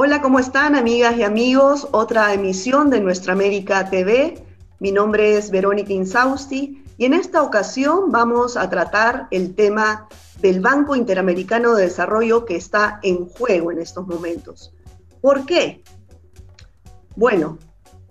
Hola, ¿cómo están amigas y amigos? Otra emisión de Nuestra América TV. Mi nombre es Verónica Insausti y en esta ocasión vamos a tratar el tema del Banco Interamericano de Desarrollo que está en juego en estos momentos. ¿Por qué? Bueno,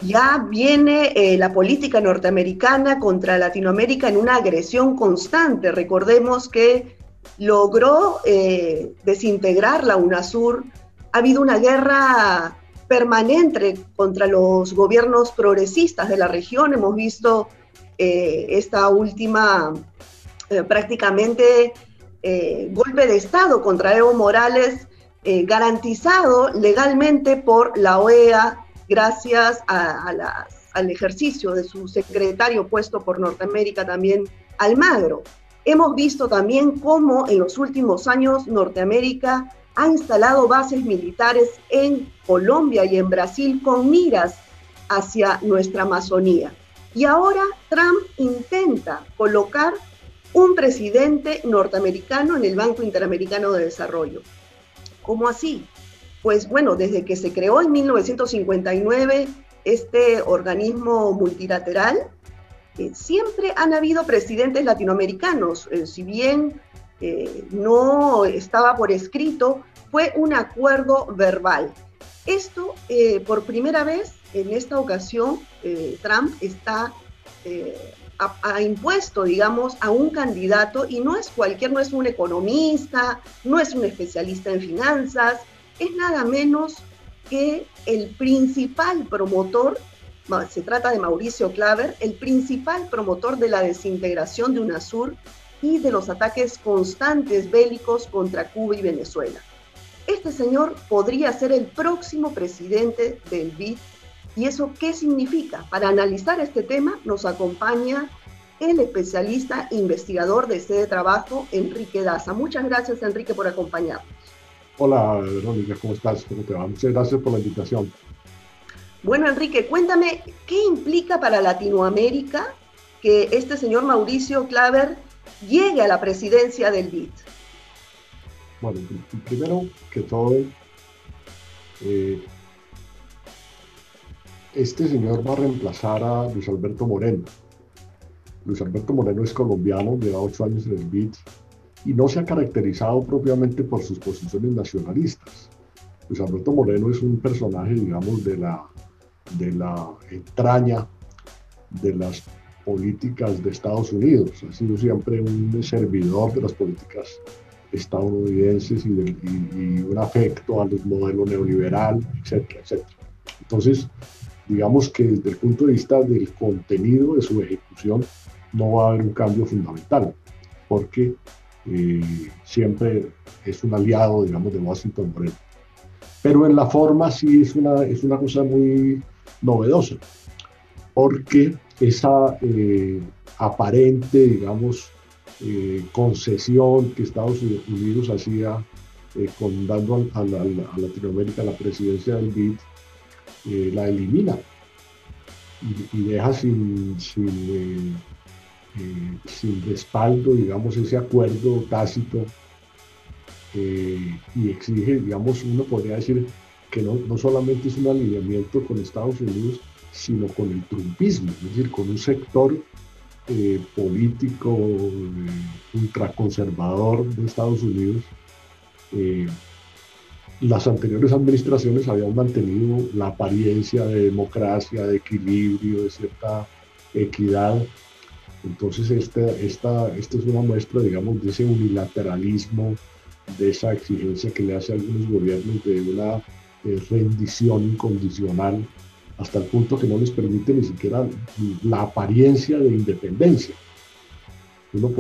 ya viene eh, la política norteamericana contra Latinoamérica en una agresión constante. Recordemos que logró eh, desintegrar la UNASUR ha habido una guerra permanente contra los gobiernos progresistas de la región. Hemos visto eh, esta última eh, prácticamente eh, golpe de Estado contra Evo Morales, garantizado legalmente por la OEA gracias al ejercicio de su secretario puesto por Norteamérica también, Almagro. Hemos visto también cómo en los últimos años Norteamérica ha instalado bases militares en Colombia y en Brasil con miras hacia nuestra Amazonía. Y ahora Trump intenta colocar un presidente norteamericano en el Banco Interamericano de Desarrollo. ¿Cómo así? Pues bueno, desde que se creó en 1959 este organismo multilateral, eh, siempre han habido presidentes latinoamericanos, eh, si bien eh, no estaba por escrito, fue un acuerdo verbal. Esto, eh, por primera vez, en esta ocasión, eh, Trump está ha, impuesto, digamos, a un candidato y no es cualquier, no es un economista, no es un especialista en finanzas, es nada menos que el principal promotor, se trata de Mauricio Claver, el principal promotor de la desintegración de UNASUR y de los ataques constantes bélicos contra Cuba y Venezuela. Este señor podría ser el próximo presidente del BID. ¿Y eso qué significa? Para analizar este tema nos acompaña el especialista investigador de sede de trabajo, Enrique Daza. Muchas gracias, Enrique, por acompañarnos. Hola, Verónica, ¿cómo estás? ¿Cómo te va? Muchas gracias por la invitación. Bueno, Enrique, cuéntame, ¿qué implica para Latinoamérica que este señor Mauricio Claver llegue a la presidencia del BID? Bueno, primero que todo, eh, este señor va a reemplazar a Luis Alberto Moreno. Luis Alberto Moreno es colombiano, lleva ocho años en el BID y no se ha caracterizado propiamente por sus posiciones nacionalistas. Luis Alberto Moreno es un personaje, digamos, de la, de la entraña de las políticas de Estados Unidos. Ha sido siempre un servidor de las políticas estadounidenses y, un afecto al modelo neoliberal, etcétera, etcétera. Entonces, digamos que desde el punto de vista del contenido de su ejecución no va a haber un cambio fundamental, porque eh, siempre es un aliado, digamos, de Washington Moreno. Pero en la forma sí es una, es una cosa muy novedosa, porque esa eh, aparente, digamos, eh, concesión que Estados Unidos hacía eh, con dando a, Latinoamérica la presidencia del BID, la elimina. Y, deja sin, sin, sin, respaldo, digamos, ese acuerdo tácito y exige, digamos, uno podría decir que no, no solamente es un alineamiento con Estados Unidos, sino con el trumpismo, es decir, con un sector eh, político eh, ultraconservador de Estados Unidos, eh, las anteriores administraciones habían mantenido la apariencia de democracia, de equilibrio, de cierta equidad. Entonces, esta, esta, esta es una muestra, digamos, de ese unilateralismo, de esa exigencia que le hace a algunos gobiernos de una rendición incondicional hasta el punto que no les permite ni siquiera la apariencia de independencia.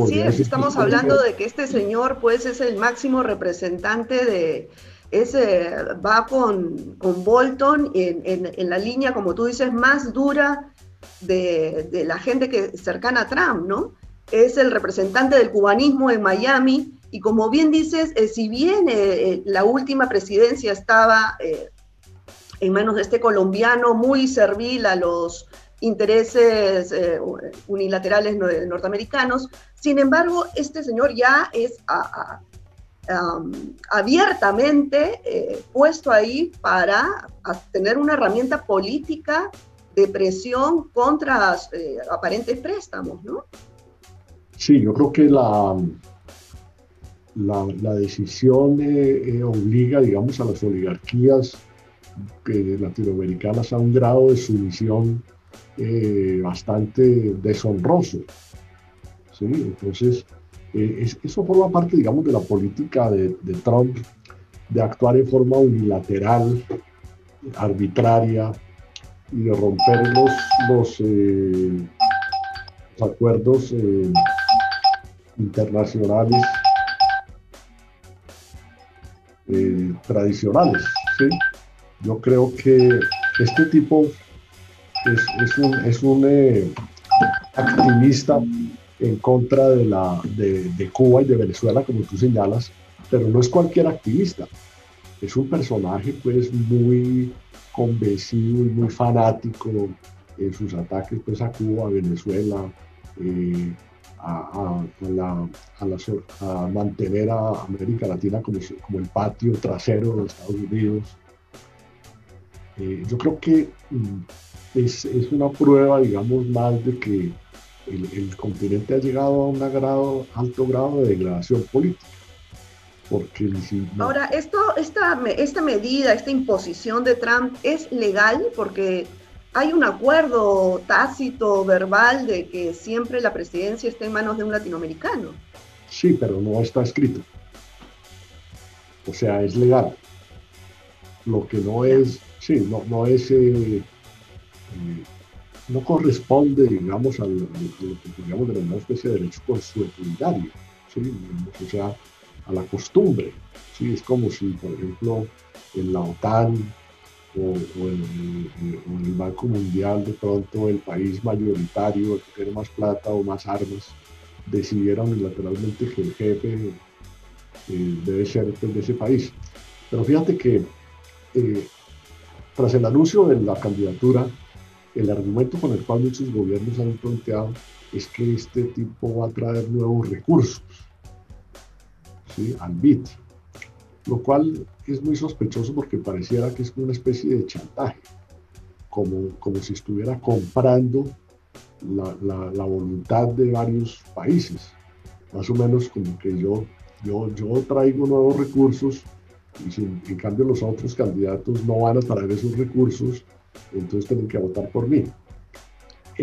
sí, estamos hablando de que este señor pues es el máximo representante de, ese va con, con Bolton en, en, la línea, como tú dices, más dura de, de, la gente que cercana a Trump, ¿no? Es el representante del cubanismo en Miami y como bien dices, eh, si bien eh, eh, la última presidencia estaba en manos de este colombiano muy servil a los intereses eh, unilaterales norteamericanos. Sin embargo, este señor ya es abiertamente eh, puesto ahí para tener una herramienta política de presión contra eh, aparentes préstamos, ¿no? Sí, yo creo que la, la, decisión obliga, digamos, a las oligarquías latinoamericanas a un grado de sumisión bastante deshonroso. ¿sí? Entonces, eh, eso forma parte, digamos, de la política de, Trump de actuar en forma unilateral, arbitraria y de romper los, los, eh, acuerdos eh, internacionales tradicionales. Yo creo que este tipo es, un, es un activista en contra de, la, de, Cuba y de Venezuela, como tú señalas, pero no es cualquier activista. Es un personaje pues muy convencido y muy fanático en sus ataques pues, a Cuba, a Venezuela, eh, a, la, a, mantener a América Latina como, como, el patio trasero de Estados Unidos. Eh, yo creo que mm, es, es, una prueba, digamos, más de que el, continente ha llegado a un alto grado de degradación política. Porque, Ahora, esto, esta, esta medida, esta imposición de Trump es legal porque hay un acuerdo tácito, verbal, de que siempre la presidencia está en manos de un latinoamericano. Sí, pero no está escrito. O sea, es legal. Lo que no es, sí, no, no es eh, eh, no corresponde, digamos, a lo que podríamos denominar una especie de derecho consuetudinario, ¿sí? o sea, a la costumbre. ¿sí? Es como si, por ejemplo, en la OTAN o, en, el Banco Mundial, de pronto el país mayoritario, el que tiene más plata o más armas, decidiera unilateralmente que el jefe eh, debe ser pues, de ese país. Pero fíjate que eh, tras el anuncio de la candidatura, el argumento con el cual muchos gobiernos han planteado es que este tipo va a traer nuevos recursos al BIT, lo cual es muy sospechoso porque pareciera que es una especie de chantaje, como, como si estuviera comprando la, la, voluntad de varios países, más o menos como que yo, yo, yo traigo nuevos recursos en cambio los otros candidatos no van a traer esos recursos entonces tienen que votar por mí.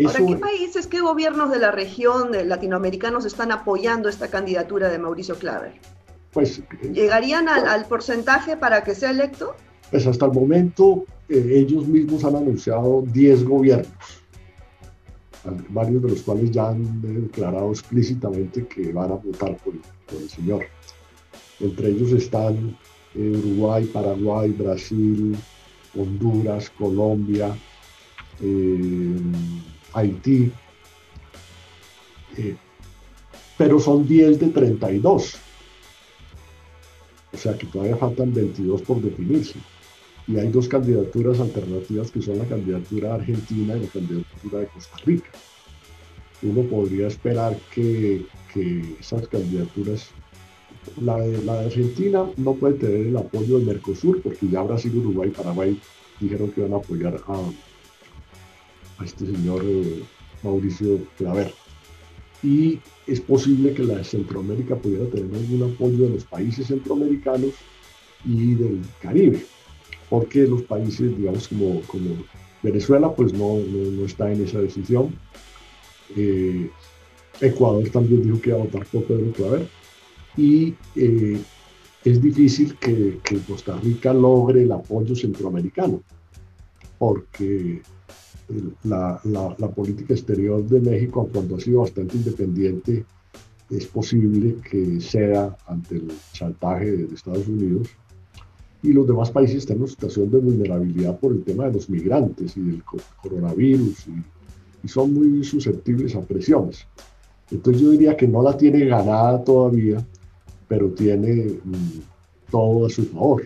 Ahora, ¿qué países, qué gobiernos de la región latinoamericanos están apoyando esta candidatura de Mauricio Claver? Pues, ¿Llegarían al, porcentaje para que sea electo? Pues hasta el momento eh, ellos mismos han anunciado 10 gobiernos, varios de los cuales ya han declarado explícitamente que van a votar por, el señor. Entre ellos están Uruguay, Paraguay, Brasil, Honduras, Colombia, eh, Haití, eh, pero son 10 de 32. O sea que todavía faltan 22 por definirse. Y hay dos candidaturas alternativas que son la candidatura argentina y la candidatura de Costa Rica. Uno podría esperar que, que esas candidaturas la de, la Argentina no puede tener el apoyo del Mercosur porque ya Brasil, Uruguay y Paraguay dijeron que iban a apoyar a, este señor eh, Mauricio Claver. Y es posible que la de Centroamérica pudiera tener algún apoyo de los países centroamericanos y del Caribe, porque los países, digamos, como, como Venezuela, pues no, no, está en esa decisión. Eh, Ecuador también dijo que iba a votar por Pedro Claver y eh, es difícil que, Costa Rica logre el apoyo centroamericano, porque la, política exterior de México, cuando ha sido bastante independiente, es posible que sea ante el chantaje de Estados Unidos y los demás países están en una situación de vulnerabilidad por el tema de los migrantes y del coronavirus y son muy susceptibles a presiones. Entonces yo diría que no la tiene ganada todavía, pero tiene mm, todo a su favor.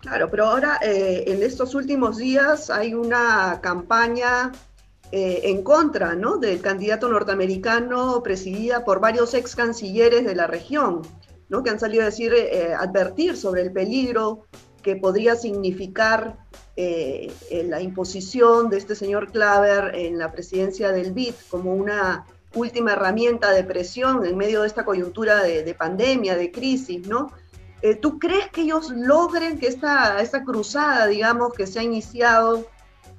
Claro, pero ahora eh, en estos últimos días hay una campaña eh, en contra ¿no? del candidato norteamericano presidida por varios ex cancilleres de la región. ¿no? que han salido a decir, eh, advertir sobre el peligro que podría significar eh, la imposición de este señor Claver en la presidencia del BID como una última herramienta de presión en medio de esta coyuntura de, pandemia, de crisis, ¿no? Eh, ¿Tú crees que ellos logren que esta, esta cruzada, digamos, que se ha iniciado,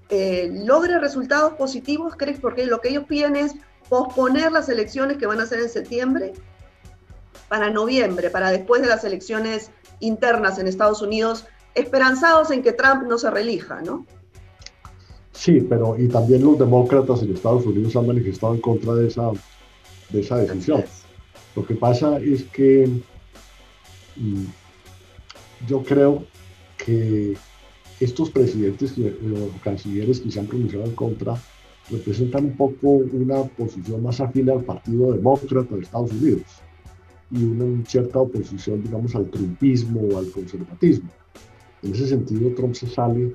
logre resultados positivos? ¿Crees? Porque lo que ellos piden es posponer las elecciones que van a ser en septiembre para noviembre, para después de las elecciones internas en Estados Unidos, esperanzados en que Trump no se relija, ¿no? Sí, pero y también los demócratas en Estados Unidos han manifestado en contra de esa, de esa decisión. Lo que pasa es que mm, yo creo que estos presidentes o cancilleres que se han pronunciado en contra representan un poco una posición más afín al Partido Demócrata de Estados Unidos y una cierta oposición, digamos, al trumpismo o al conservatismo. En ese sentido, Trump se sale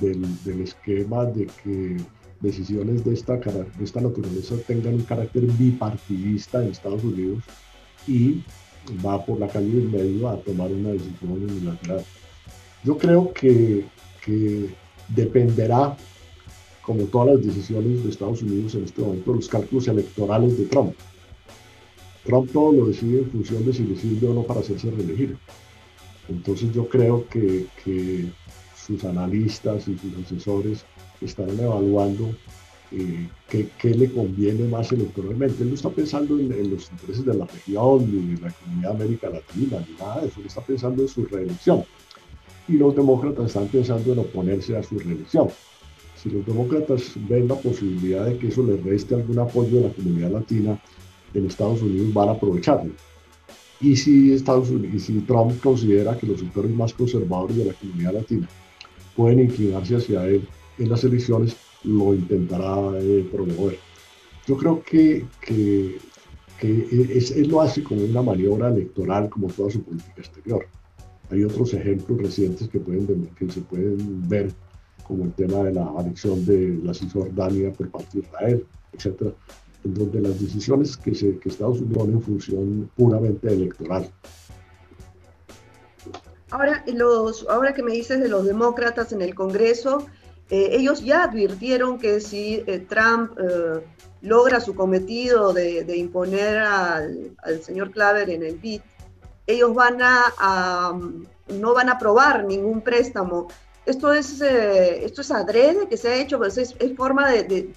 del, del esquema de que decisiones de esta, de esta naturaleza tengan un carácter bipartidista en Estados Unidos y va por la calle del medio a tomar una decisión unilateral. Yo creo que, que dependerá, como todas las decisiones de Estados Unidos en este momento, los cálculos electorales de Trump. Trump todo lo decide en función de si le sirve o no para hacerse reelegir. Entonces yo creo que, que sus analistas y sus asesores estarán evaluando eh, qué, qué, le conviene más electoralmente. Él no está pensando en, los intereses de la región, ni de la comunidad América Latina, ni nada de eso. Él está pensando en su reelección. Y los demócratas están pensando en oponerse a su reelección. Si los demócratas ven la posibilidad de que eso les reste algún apoyo de la comunidad latina, en Estados Unidos van a aprovecharlo. Y si, Estados Unidos, y si Trump considera que los sectores más conservadores de la comunidad latina pueden inclinarse hacia él en las elecciones, lo intentará eh, promover. Yo creo que, que, que es, él lo hace como una maniobra electoral, como toda su política exterior. Hay otros ejemplos recientes que, pueden, que se pueden ver, como el tema de la anexión de la Cisjordania por parte de Israel, etcétera, en donde las decisiones que, se, que Estados Unidos en función puramente electoral. Ahora, los, ahora que me dices de los demócratas en el Congreso, eh, ellos ya advirtieron que si eh, Trump eh, logra su cometido de, imponer al, al, señor Claver en el BID, ellos van a, no van a aprobar ningún préstamo. Esto es, esto es adrede que se ha hecho, pues es, forma de, de,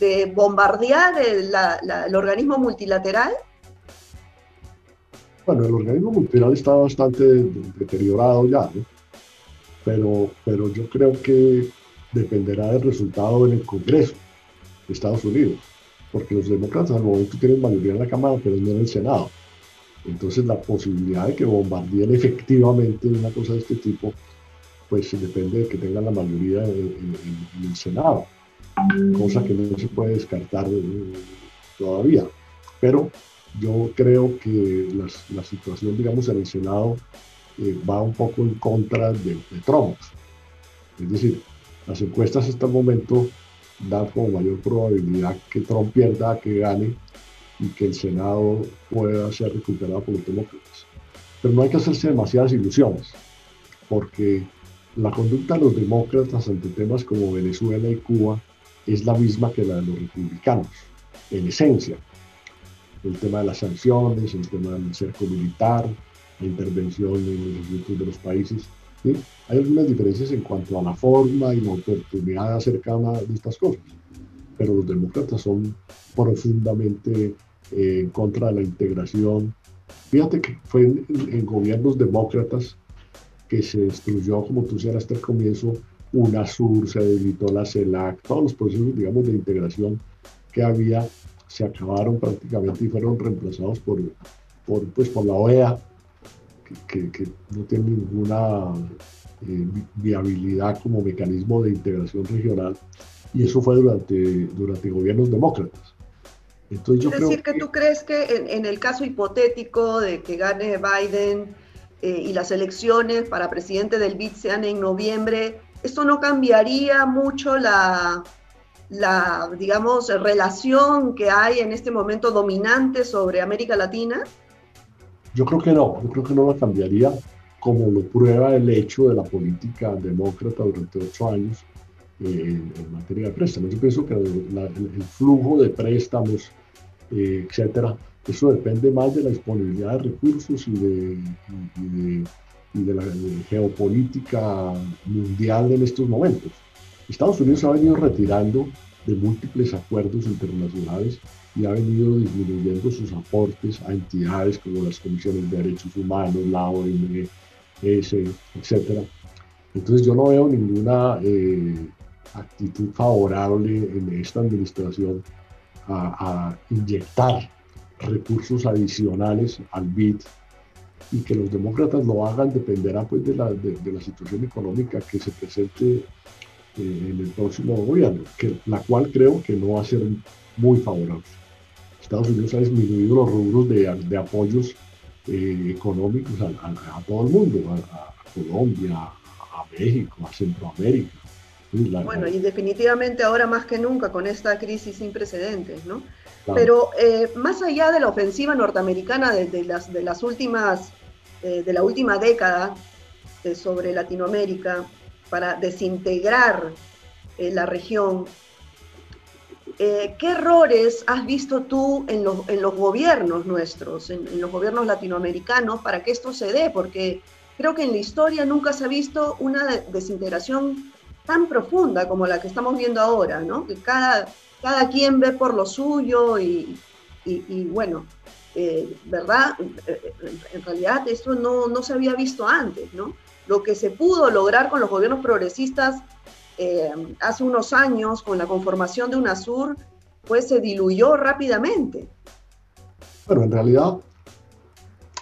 de bombardear el, el organismo multilateral? Bueno, el organismo multilateral está bastante deteriorado ya, ¿no? pero, pero yo creo que dependerá del resultado en el Congreso de Estados Unidos, porque los demócratas al momento tienen mayoría en la Cámara, pero no en el Senado. Entonces la posibilidad de que bombardeen efectivamente una cosa de este tipo, pues depende de que tengan la mayoría en el Senado cosa que no se puede descartar eh, todavía. Pero yo creo que la situación, digamos, en el Senado eh, va un poco en contra de, Trump. Es decir, las encuestas hasta el momento dan como mayor probabilidad que Trump pierda, que gane y que el Senado pueda ser recuperado por los demócratas. Pero no hay que hacerse demasiadas ilusiones, porque la conducta de los demócratas ante temas como Venezuela y Cuba es la misma que la de los republicanos, en esencia. El tema de las sanciones, el tema del cerco militar, la intervención en los asuntos de los países. Hay algunas diferencias en cuanto a la forma y la oportunidad cada de estas cosas, pero los demócratas son profundamente eh, en contra de la integración. Fíjate que fue en, en gobiernos demócratas que se destruyó, como tú señalaste hasta el comienzo, UNASUR, se debilitó la CELAC, todos los procesos, digamos, de integración que había se acabaron prácticamente y fueron reemplazados por, por, pues, por la OEA, que, que, no tiene ninguna eh, viabilidad como mecanismo de integración regional, y eso fue durante, durante gobiernos demócratas. Entonces, yo es decir, que, tú crees que en, en, el caso hipotético de que gane Biden eh, y las elecciones para presidente del BID sean en noviembre, ¿Esto no cambiaría mucho la, la, digamos, relación que hay en este momento dominante sobre América Latina? Yo creo que no, yo creo que no la cambiaría como lo prueba el hecho de la política demócrata durante ocho años eh, en, materia de préstamos. Yo pienso que el, flujo de préstamos, eh, etcétera, eso depende más de la disponibilidad de recursos y de, y de la geopolítica mundial en estos momentos. Estados Unidos ha venido retirando de múltiples acuerdos internacionales y ha venido disminuyendo sus aportes a entidades como las Comisiones de Derechos Humanos, la OMS, etc. Entonces yo no veo ninguna eh, actitud favorable en esta administración a, inyectar recursos adicionales al BID y que los demócratas lo hagan dependerá pues de la, de, la situación económica que se presente en el próximo gobierno, que, la cual creo que no va a ser muy favorable. Estados Unidos ha disminuido los rubros de, de apoyos eh, económicos a, todo el mundo, a, Colombia, a, México, a Centroamérica. bueno, y definitivamente ahora más que nunca con esta crisis sin precedentes, ¿no? Pero eh, más allá de la ofensiva norteamericana de, las, de las últimas, eh, de la última década sobre Latinoamérica para desintegrar la región, eh, ¿qué errores has visto tú en, los gobiernos nuestros, en, los gobiernos latinoamericanos, para que esto se dé? Porque creo que en la historia nunca se ha visto una desintegración tan profunda como la que estamos viendo ahora, ¿no? Que cada, cada quien ve por lo suyo y, bueno, eh, ¿verdad? En realidad esto no, no se había visto antes, ¿no? Lo que se pudo lograr con los gobiernos progresistas eh, hace unos años con la conformación de UNASUR, pues se diluyó rápidamente. Bueno, en realidad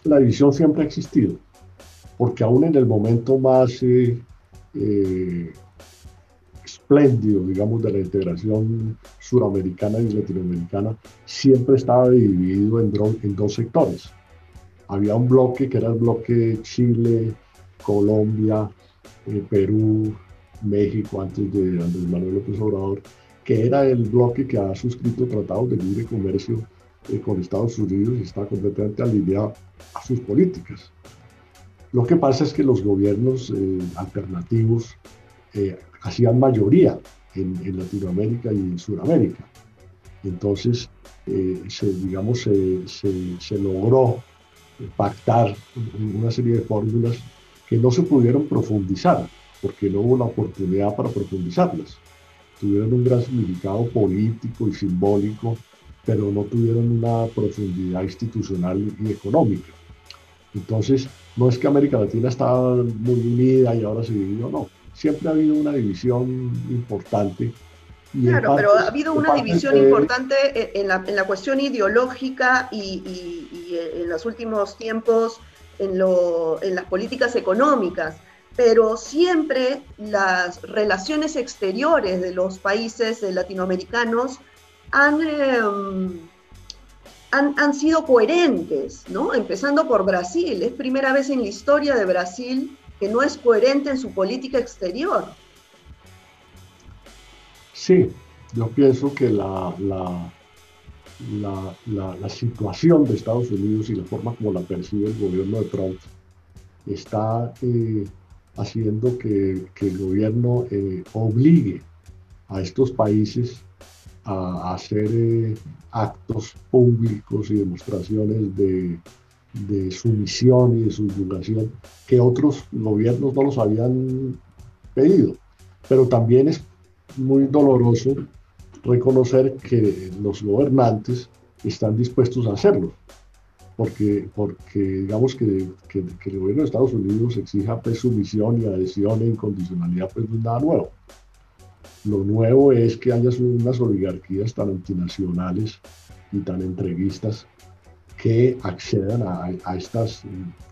la división siempre ha existido, porque aún en el momento más eh, eh, espléndido, digamos, de la integración suramericana y latinoamericana, siempre estaba dividido en, en dos sectores. Había un bloque que era el bloque Chile, Colombia, Perú, México antes de Andrés Manuel López Obrador, que era el bloque que ha suscrito tratados de libre comercio eh, con Estados Unidos y está completamente alineado a sus políticas. Lo que pasa es que los gobiernos eh, alternativos eh, hacían mayoría en, Latinoamérica y en Sudamérica. Entonces, se, digamos, se, se logró pactar una serie de fórmulas que no se pudieron profundizar porque no hubo la oportunidad para profundizarlas. Tuvieron un gran significado político y simbólico, pero no tuvieron una profundidad institucional y económica. Entonces, no es que América Latina estaba muy unida y ahora se dividió, no. Siempre ha habido una división importante. claro, pero ha habido una división importante en la, en la, cuestión ideológica y, y, en los últimos tiempos en, las políticas económicas pero siempre las relaciones exteriores de los países latinoamericanos em, han, han, sido coherentes, ¿no? Empezando por Brasil. Es primera vez en la historia de Brasil que no es coherente en su política exterior. Sí, yo pienso que la, la, la situación de Estados Unidos y la forma como la percibe el gobierno de Trump está... Eh, haciendo que, el gobierno eh, obligue a estos países a, hacer eh, actos públicos y demostraciones de, sumisión y de subyugación que otros gobiernos no los habían pedido. Pero también es muy doloroso reconocer que los gobernantes están dispuestos a hacerlo porque, porque digamos que, que, el gobierno de Estados Unidos exija pues, sumisión y adhesión e incondicionalidad, pues no es nada nuevo. Lo nuevo es que haya unas oligarquías tan antinacionales y tan entreguistas que accedan a, a estas,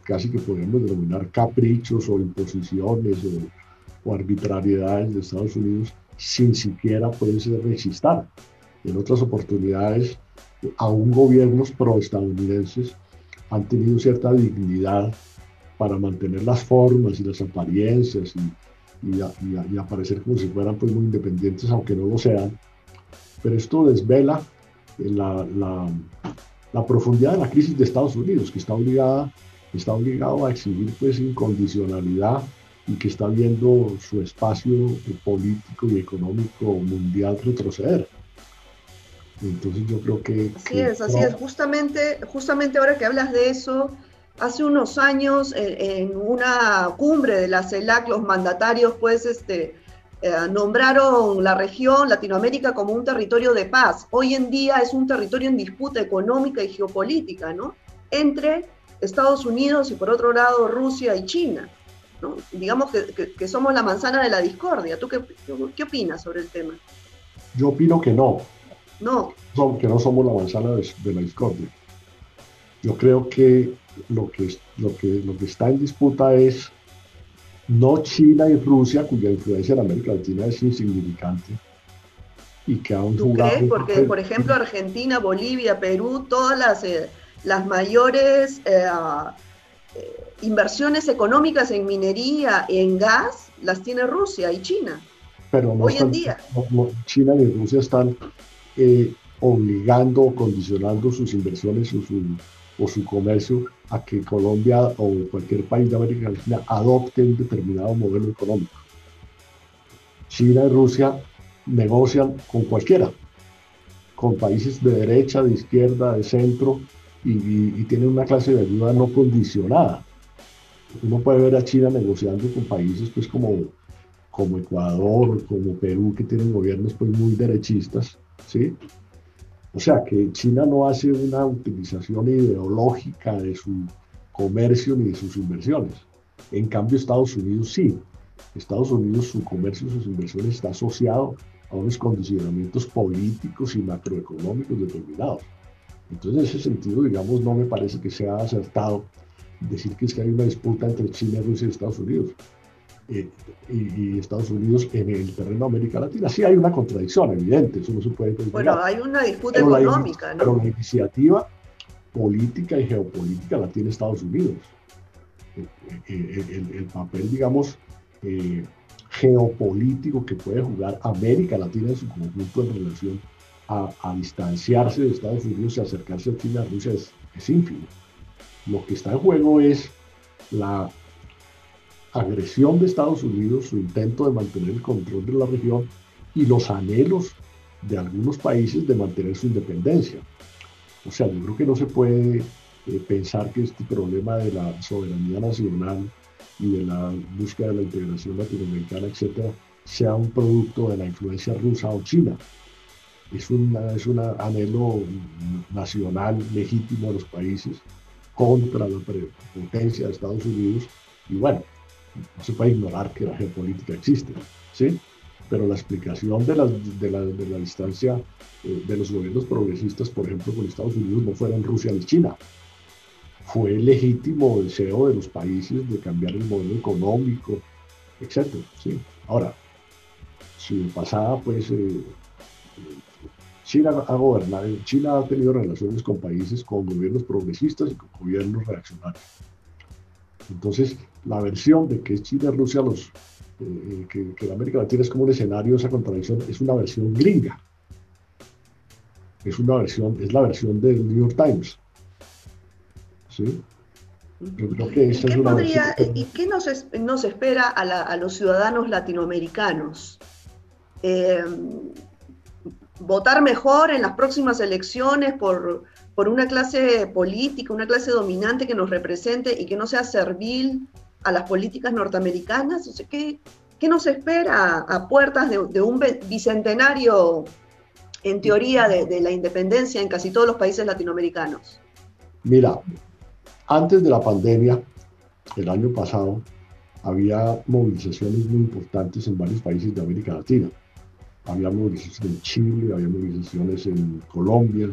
casi que podemos denominar caprichos o imposiciones o, o arbitrariedades de Estados Unidos sin siquiera pueden ser resistar. En otras oportunidades aún gobiernos proestadounidenses han tenido cierta dignidad para mantener las formas y las apariencias y, y, aparecer como si fueran pues, muy independientes, aunque no lo sean. Pero esto desvela la, la, la profundidad de la crisis de Estados Unidos, que está obligada, está obligado a exigir pues incondicionalidad y que está viendo su espacio político y económico mundial retroceder. Entonces yo creo que... Así es, así es. Justamente, justamente ahora que hablas de eso, hace unos años en, una cumbre de la CELAC los mandatarios pues este, eh, nombraron la región Latinoamérica como un territorio de paz. Hoy en día es un territorio en disputa económica y geopolítica, ¿no? Entre Estados Unidos y por otro lado Rusia y China. Digamos que, somos la manzana de la discordia. ¿Tú qué, qué, opinas sobre el tema? Yo opino que no. No. que no somos la manzana de, la discordia. Yo creo que lo que, lo, que lo que está en disputa es no China y Rusia, cuya influencia en América Latina es insignificante, y que han ¿Tú Crees? Porque, por ejemplo, Argentina, Bolivia, Perú, todas las, eh, las mayores eh, inversiones económicas en minería, en gas, las tiene Rusia y China. Pero hoy en día. China y Rusia están eh, obligando o condicionando sus inversiones o su, o su comercio a que Colombia o cualquier país de América Latina adopte un determinado modelo económico. China y Rusia negocian con cualquiera, con países de derecha, de izquierda, de centro, y, y tienen una clase de ayuda no condicionada uno puede ver a China negociando con países pues como, como Ecuador, como Perú, que tienen gobiernos pues muy derechistas, ¿sí? O sea que China no hace una utilización ideológica de su comercio ni de sus inversiones. En cambio Estados Unidos sí. Estados Unidos su comercio y sus inversiones está asociado a unos condicionamientos políticos y macroeconómicos determinados. Entonces, en ese sentido, digamos, no me parece que sea acertado decir que es que hay una disputa entre China, Rusia y Estados Unidos. Eh, y, Estados Unidos en el terreno de América Latina. Sí hay una contradicción evidente, eso no se puede Bueno, hay una disputa económica, ¿no? Pero la iniciativa política y geopolítica la tiene Estados Unidos. Eh, eh, el, papel, digamos, geopolítico que puede jugar América Latina en su conjunto en relación a, distanciarse de Estados Unidos y acercarse a China, Rusia es, es ínfimo. Lo que está en juego es la agresión de Estados Unidos, su intento de mantener el control de la región y los anhelos de algunos países de mantener su independencia. O sea, yo creo que no se puede eh, pensar que este problema de la soberanía nacional y de la búsqueda de la integración latinoamericana, etcétera, sea un producto de la influencia rusa o china. Es, es un anhelo nacional legítimo de los países contra la potencia de Estados Unidos. Y bueno, no se puede ignorar que la geopolítica existe, ¿sí? Pero la explicación de la, de la, de la distancia eh, de los gobiernos progresistas, por ejemplo, con Estados Unidos, no fueron Rusia ni China. Fue el legítimo deseo de los países de cambiar el modelo económico, etc. ¿sí? Ahora, si pasada, pues, eh, China ha gobernado, China ha tenido relaciones con países con gobiernos progresistas y con gobiernos reaccionarios. Entonces, la versión de que China y Rusia, los, eh, que, la América Latina es como un escenario de esa contradicción, es una versión gringa. Es una versión, es la versión del New York Times. ¿Sí? Yo creo que esa es una ¿Y qué nos, nos espera a, a, los ciudadanos latinoamericanos? Eh, votar mejor en las próximas elecciones por, por una clase política, una clase dominante que nos represente y que no sea servil a las políticas norteamericanas? ¿qué, ¿qué, nos espera a puertas de, un bicentenario, en teoría, de, la independencia en casi todos los países latinoamericanos? Mira, antes de la pandemia, el año pasado, había movilizaciones muy importantes en varios países de América Latina había movilizaciones en Chile, había movilizaciones en Colombia,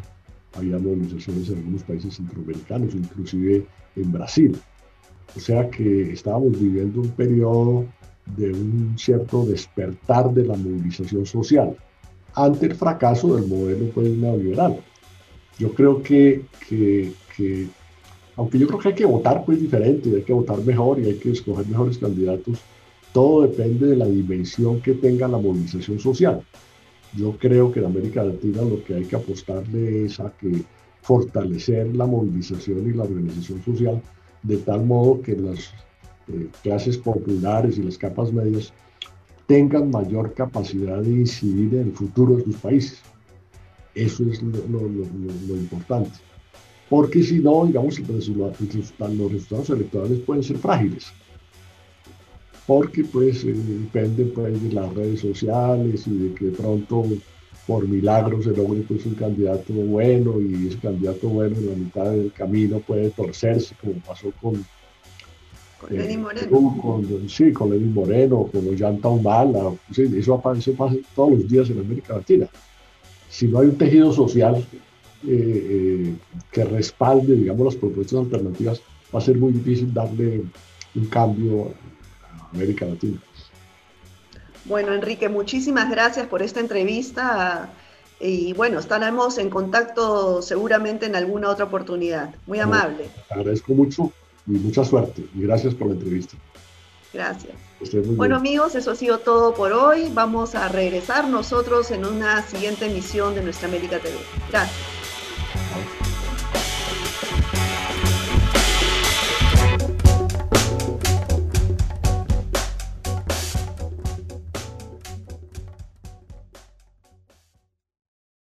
había movilizaciones en algunos países centroamericanos, inclusive en Brasil. O sea que estábamos viviendo un periodo de un cierto despertar de la movilización social ante el fracaso del modelo pues, neoliberal. Yo creo que, que, que, aunque yo creo que hay que votar pues diferente, hay que votar mejor y hay que escoger mejores candidatos, todo depende de la dimensión que tenga la movilización social. Yo creo que en América Latina lo que hay que apostarle es a que fortalecer la movilización y la organización social de tal modo que las eh, clases populares y las capas medias tengan mayor capacidad de incidir en el futuro de sus países. Eso es lo, importante. Porque si no, digamos, los resultados electorales pueden ser frágiles. Porque pues eh, depende pues, de las redes sociales y de que pronto por milagro se logre pues, un candidato bueno y ese candidato bueno en la mitad del camino puede torcerse como pasó con con Lenín Moreno. Con, sí, con Lenín Moreno, con Ollanta Humala. eso, pasa todos los días en América Latina. Si no hay un tejido social eh, eh, que respalde, digamos, las propuestas alternativas, va a ser muy difícil darle un cambio América Latina. Bueno, Enrique, muchísimas gracias por esta entrevista y bueno, estaremos en contacto seguramente en alguna otra oportunidad. Muy amable. agradezco mucho y mucha suerte. Y gracias por la entrevista. Gracias. Bueno amigos, eso ha sido todo por hoy. Vamos a regresar nosotros en una siguiente emisión de Nuestra América TV. Gracias.